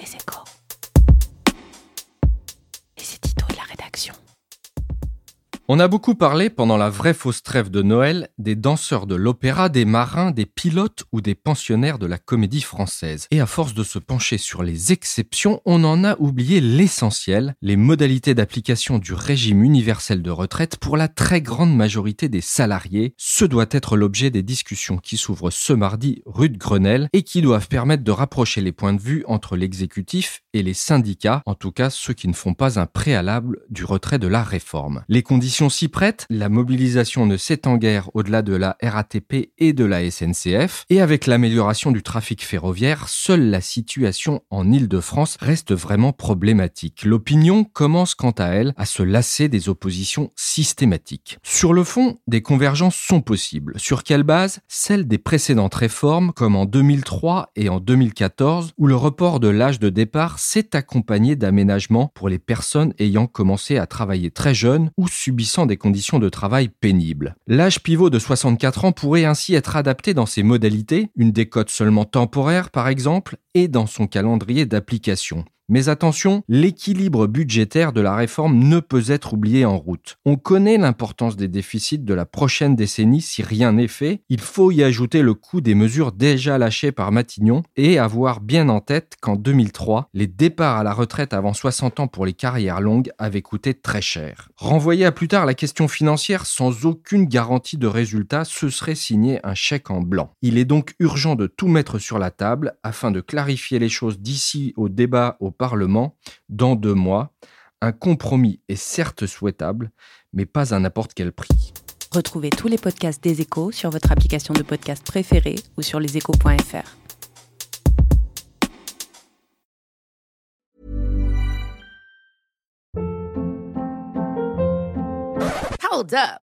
Les On a beaucoup parlé pendant la vraie fausse trêve de Noël des danseurs de l'opéra, des marins, des pilotes ou des pensionnaires de la comédie française. Et à force de se pencher sur les exceptions, on en a oublié l'essentiel, les modalités d'application du régime universel de retraite pour la très grande majorité des salariés. Ce doit être l'objet des discussions qui s'ouvrent ce mardi rue de Grenelle et qui doivent permettre de rapprocher les points de vue entre l'exécutif et les syndicats, en tout cas ceux qui ne font pas un préalable du retrait de la réforme. S'y prête, la mobilisation ne s'étend guère au-delà de la RATP et de la SNCF, et avec l'amélioration du trafic ferroviaire, seule la situation en Île-de-France reste vraiment problématique. L'opinion commence quant à elle à se lasser des oppositions systématiques. Sur le fond, des convergences sont possibles. Sur quelle base Celle des précédentes réformes, comme en 2003 et en 2014, où le report de l'âge de départ s'est accompagné d'aménagements pour les personnes ayant commencé à travailler très jeunes ou des conditions de travail pénibles. L'âge pivot de 64 ans pourrait ainsi être adapté dans ses modalités, une décote seulement temporaire par exemple, et dans son calendrier d'application. Mais attention, l'équilibre budgétaire de la réforme ne peut être oublié en route. On connaît l'importance des déficits de la prochaine décennie si rien n'est fait. Il faut y ajouter le coût des mesures déjà lâchées par Matignon et avoir bien en tête qu'en 2003, les départs à la retraite avant 60 ans pour les carrières longues avaient coûté très cher. Renvoyer à plus tard la question financière sans aucune garantie de résultat, ce serait signer un chèque en blanc. Il est donc urgent de tout mettre sur la table afin de clarifier les choses d'ici au débat au Parlement dans deux mois. Un compromis est certes souhaitable, mais pas à n'importe quel prix. Retrouvez tous les podcasts des échos sur votre application de podcast préférée ou sur leséchos.fr. Hold up.